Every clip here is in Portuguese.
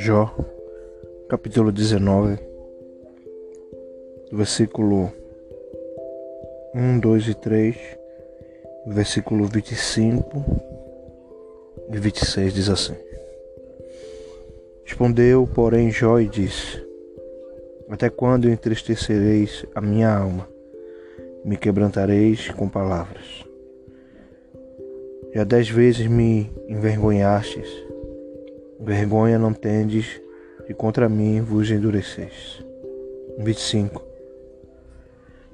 Jó, capítulo 19, versículo 1, 2 e 3, versículo 25 e 26 diz assim: Respondeu, porém, Jó e disse: Até quando entristecereis a minha alma? Me quebrantareis com palavras. Já dez vezes me envergonhastes, vergonha não tendes, e contra mim vos endureceis. 25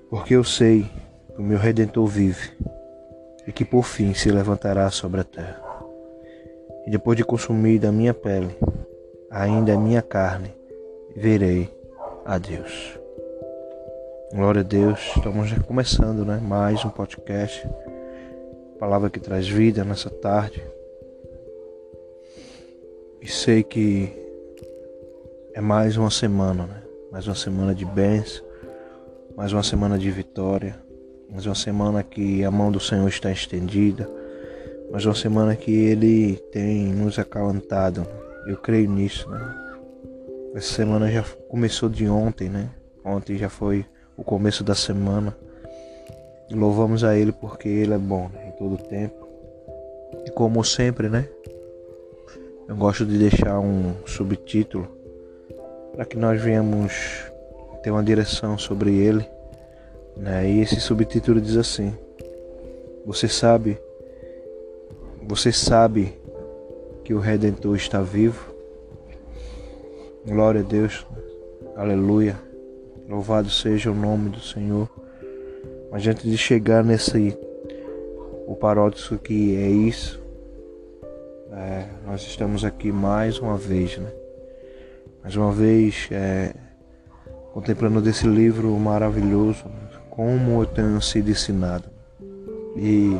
Porque eu sei que o meu Redentor vive, e que por fim se levantará sobre a terra. E depois de consumir a minha pele, ainda a minha carne, verei a Deus. Glória a Deus, estamos começando, né? Mais um podcast palavra que traz vida nessa tarde. E sei que é mais uma semana, né? Mais uma semana de bênção, mais uma semana de vitória, mais uma semana que a mão do Senhor está estendida, mais uma semana que Ele tem nos acalantado. Eu creio nisso, né? Essa semana já começou de ontem, né? Ontem já foi o começo da semana. Louvamos a Ele porque Ele é bom né? em todo tempo. E como sempre, né? Eu gosto de deixar um subtítulo para que nós venhamos ter uma direção sobre Ele. Né? E esse subtítulo diz assim: Você sabe, você sabe que o Redentor está vivo? Glória a Deus, aleluia. Louvado seja o nome do Senhor. Mas antes de chegar nesse o parótico que é isso, é, nós estamos aqui mais uma vez, né? Mais uma vez é, contemplando desse livro maravilhoso, como eu tenho sido ensinado. E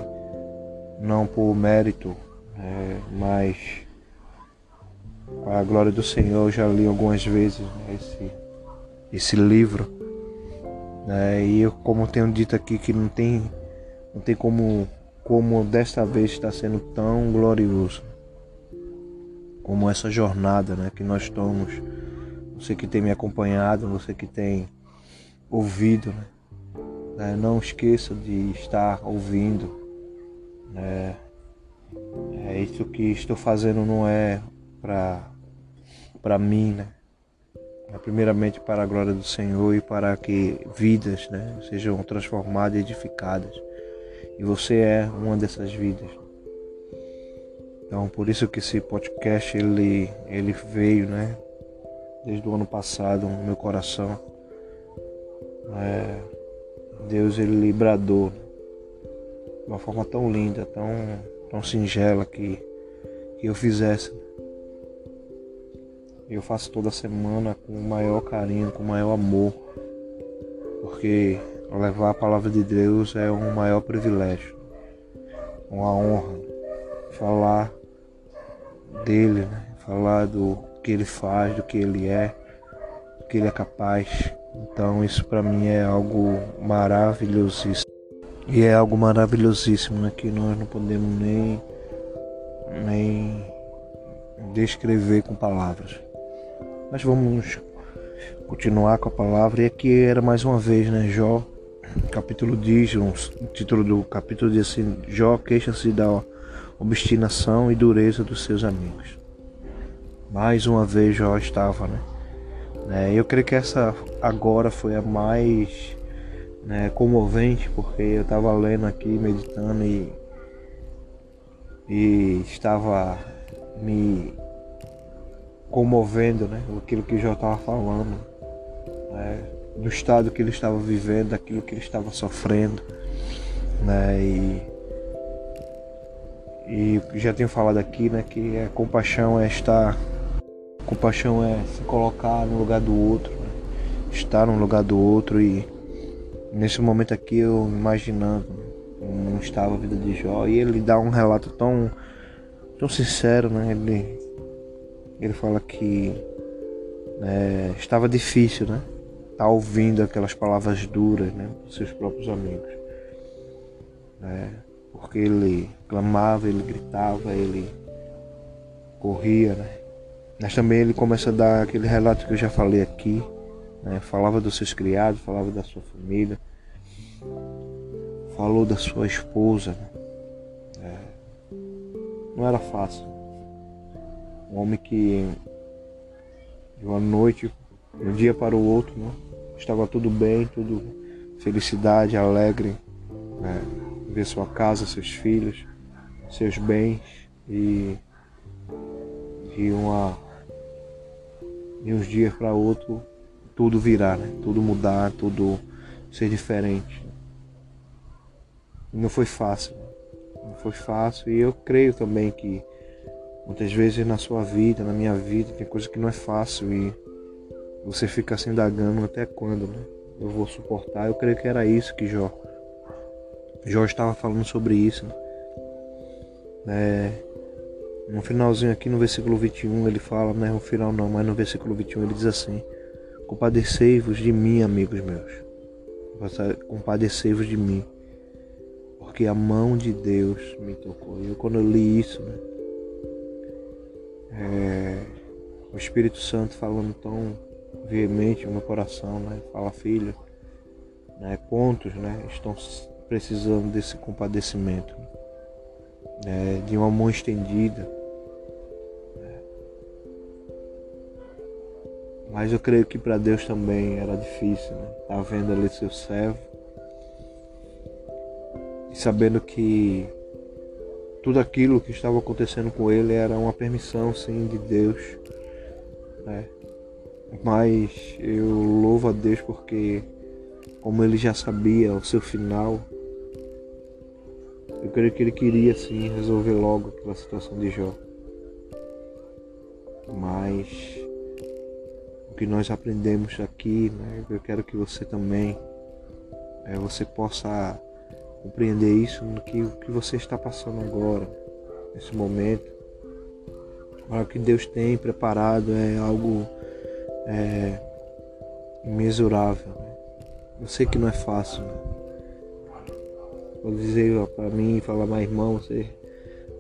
não por mérito, é, mas para a glória do Senhor, eu já li algumas vezes né, esse, esse livro né? E eu, como tenho dito aqui que não tem, não tem como, como desta vez está sendo tão glorioso, como essa jornada né, que nós estamos. Você que tem me acompanhado, você que tem ouvido, né? né não esqueça de estar ouvindo. Né? É isso que estou fazendo não é para para mim, né? É primeiramente para a glória do Senhor e para que vidas né, sejam transformadas e edificadas. E você é uma dessas vidas. Então, por isso que esse podcast ele, ele veio, né? Desde o ano passado no meu coração. É, Deus ele librador de uma forma tão linda, tão, tão singela que, que eu fizesse eu faço toda semana com o maior carinho, com o maior amor, porque levar a palavra de Deus é um maior privilégio, uma honra. Falar dele, né? falar do que ele faz, do que ele é, do que ele é capaz. Então isso para mim é algo maravilhosíssimo. E é algo maravilhosíssimo né? que nós não podemos nem, nem descrever com palavras. Mas vamos continuar com a palavra. E aqui era mais uma vez, né? Jó, capítulo diz, o título do capítulo diz assim: Jó queixa-se da obstinação e dureza dos seus amigos. Mais uma vez Jó estava, né? É, eu creio que essa agora foi a mais né, comovente, porque eu estava lendo aqui, meditando e, e estava me comovendo, né? Aquilo que Jó estava falando, né? do estado que ele estava vivendo, daquilo que ele estava sofrendo, né? E, e já tenho falado aqui, né? Que a compaixão é estar, compaixão é se colocar no lugar do outro, né? estar no lugar do outro e nesse momento aqui eu imaginando né? como estava a vida de Jó e ele dá um relato tão tão sincero, né? Ele ele fala que né, estava difícil, né? Tá ouvindo aquelas palavras duras, né? Dos seus próprios amigos. Né? Porque ele clamava, ele gritava, ele corria, né? Mas também ele começa a dar aquele relato que eu já falei aqui, né? falava dos seus criados, falava da sua família, falou da sua esposa. Né? É, não era fácil. Um homem que de uma noite, de um dia para o outro, né? estava tudo bem, tudo felicidade, alegre, né? Ver sua casa, seus filhos, seus bens e de uma de uns dias para outro tudo virar, né? tudo mudar, tudo ser diferente. não foi fácil, não foi fácil e eu creio também que muitas vezes na sua vida, na minha vida, tem coisa que não é fácil e você fica se indagando até quando, né? Eu vou suportar. Eu creio que era isso que Jó. Jó estava falando sobre isso. Né? No finalzinho aqui no versículo 21 ele fala, não é no final não, mas no versículo 21 ele diz assim: Compadecei-vos de mim, amigos meus. Compadecei-vos de mim. Porque a mão de Deus me tocou. E eu, quando eu li isso, né? É, o Espírito Santo falando tão veemente no meu coração, né? Fala, filho, né? Quantos, né? Estão precisando desse compadecimento, né? de uma mão estendida. Né? Mas eu creio que para Deus também era difícil, né? Tá vendo ali seu servo e sabendo que tudo aquilo que estava acontecendo com ele era uma permissão, sim, de Deus, né? Mas eu louvo a Deus porque, como ele já sabia o seu final, eu creio que ele queria sim resolver logo aquela situação de Jó. Mas o que nós aprendemos aqui, né, eu quero que você também é, você possa compreender isso no que, que você está passando agora, nesse momento. O que Deus tem preparado é algo é, imensurável. Né? Eu sei que não é fácil. Né? Vou dizer para mim, falar, mas irmão, você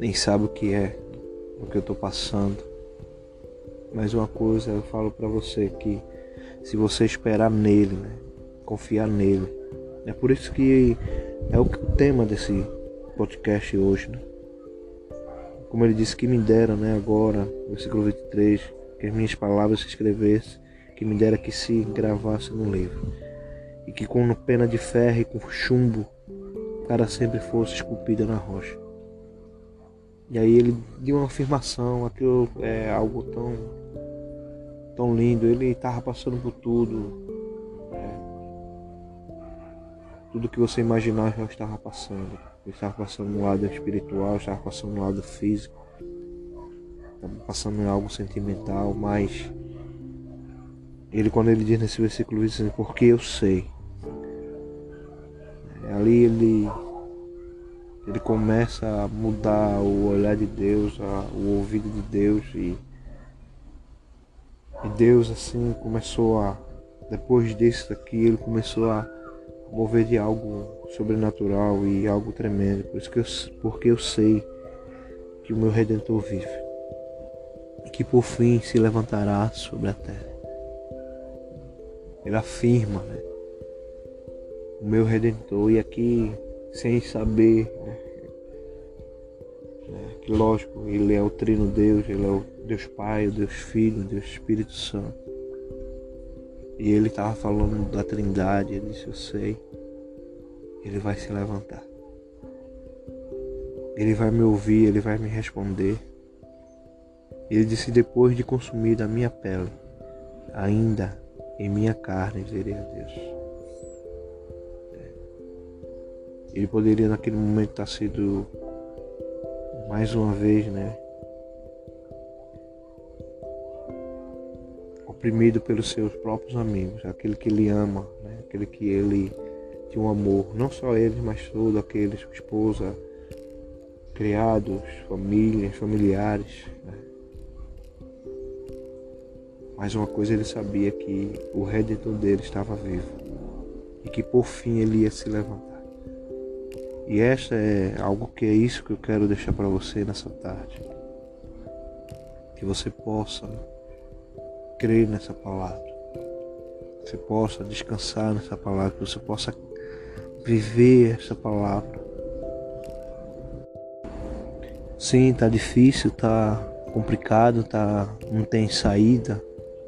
nem sabe o que é, o que eu estou passando. Mas uma coisa eu falo para você que se você esperar nele, né? confiar nele. É por isso que é o tema desse podcast hoje, né? Como ele disse que me dera, né, agora, versículo 23, que as minhas palavras se escrevessem, que me dera que se gravasse no livro, e que com pena de ferro e com chumbo para sempre fosse esculpida na rocha. E aí ele deu uma afirmação, aquilo é algo tão tão lindo. Ele estava passando por tudo, é, tudo que você imaginar já estava passando. Ele estava passando no lado espiritual, estava passando no lado físico passando em algo sentimental, mas ele quando ele diz nesse versículo diz assim, porque eu sei. Ali ele ele começa a mudar o olhar de Deus, a, o ouvido de Deus e, e Deus assim começou a depois disso daqui ele começou a mover de algo sobrenatural e algo tremendo. Por isso que eu, porque eu sei que o meu redentor vive que por fim se levantará sobre a terra. Ele afirma, né? O meu redentor, e aqui sem saber, né? É, que lógico, ele é o Trino Deus, ele é o Deus Pai, o Deus Filho, o Deus Espírito Santo. E ele estava falando da Trindade, ele disse, eu sei, ele vai se levantar. Ele vai me ouvir, ele vai me responder. Ele disse: Depois de consumir a minha pele, ainda em minha carne verei a Deus. Ele poderia naquele momento estar sido mais uma vez, né? Oprimido pelos seus próprios amigos, aquele que ele ama, né? aquele que ele tinha um amor, não só eles, mas todos aqueles, esposa, criados, famílias, familiares. Né? Mas uma coisa ele sabia que o redentor dele estava vivo e que por fim ele ia se levantar. E esta é algo que é isso que eu quero deixar para você nessa tarde. Que você possa crer nessa palavra. Que você possa descansar nessa palavra, que você possa viver essa palavra. Sim, tá difícil, tá complicado, tá não tem saída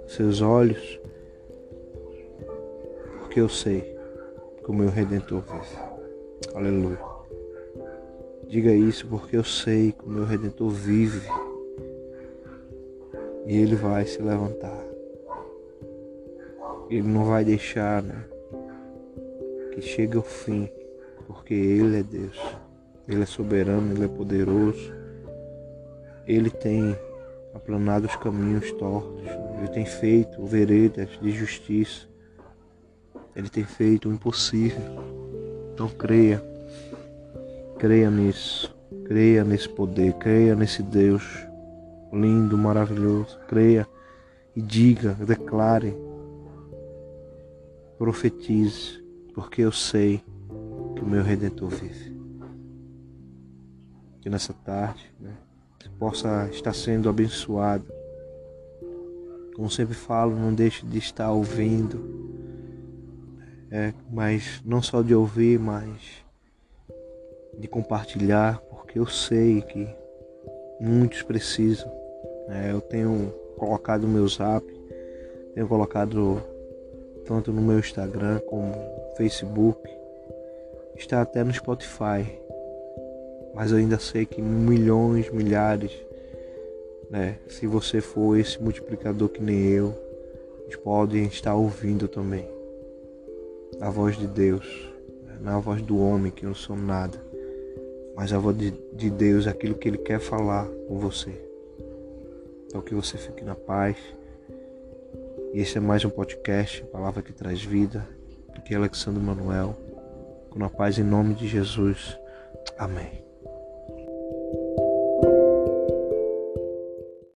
seus olhos, porque eu sei que o meu redentor vive. Aleluia. Diga isso porque eu sei que o meu redentor vive e ele vai se levantar. Ele não vai deixar né, que chegue ao fim, porque Ele é Deus. Ele é soberano, Ele é poderoso. Ele tem aplanado os caminhos tortos. Ele tem feito veredas de justiça. Ele tem feito o impossível. Então creia. Creia nisso. Creia nesse poder. Creia nesse Deus lindo, maravilhoso. Creia e diga, declare, profetize, porque eu sei que o meu Redentor vive. Que nessa tarde né, você possa estar sendo abençoado. Como sempre falo, não deixe de estar ouvindo. É, mas não só de ouvir, mas de compartilhar, porque eu sei que muitos precisam. É, eu tenho colocado o meu zap, tenho colocado tanto no meu Instagram como no Facebook, está até no Spotify. Mas eu ainda sei que milhões, milhares, né? Se você for esse multiplicador que nem eu, podem estar ouvindo também a voz de Deus, não a voz do homem que não sou nada, mas a voz de, de Deus, aquilo que Ele quer falar com você. Então que você fique na paz. E esse é mais um podcast, Palavra que traz vida. Aqui é Alexandre Manuel. Com a paz em nome de Jesus. Amém.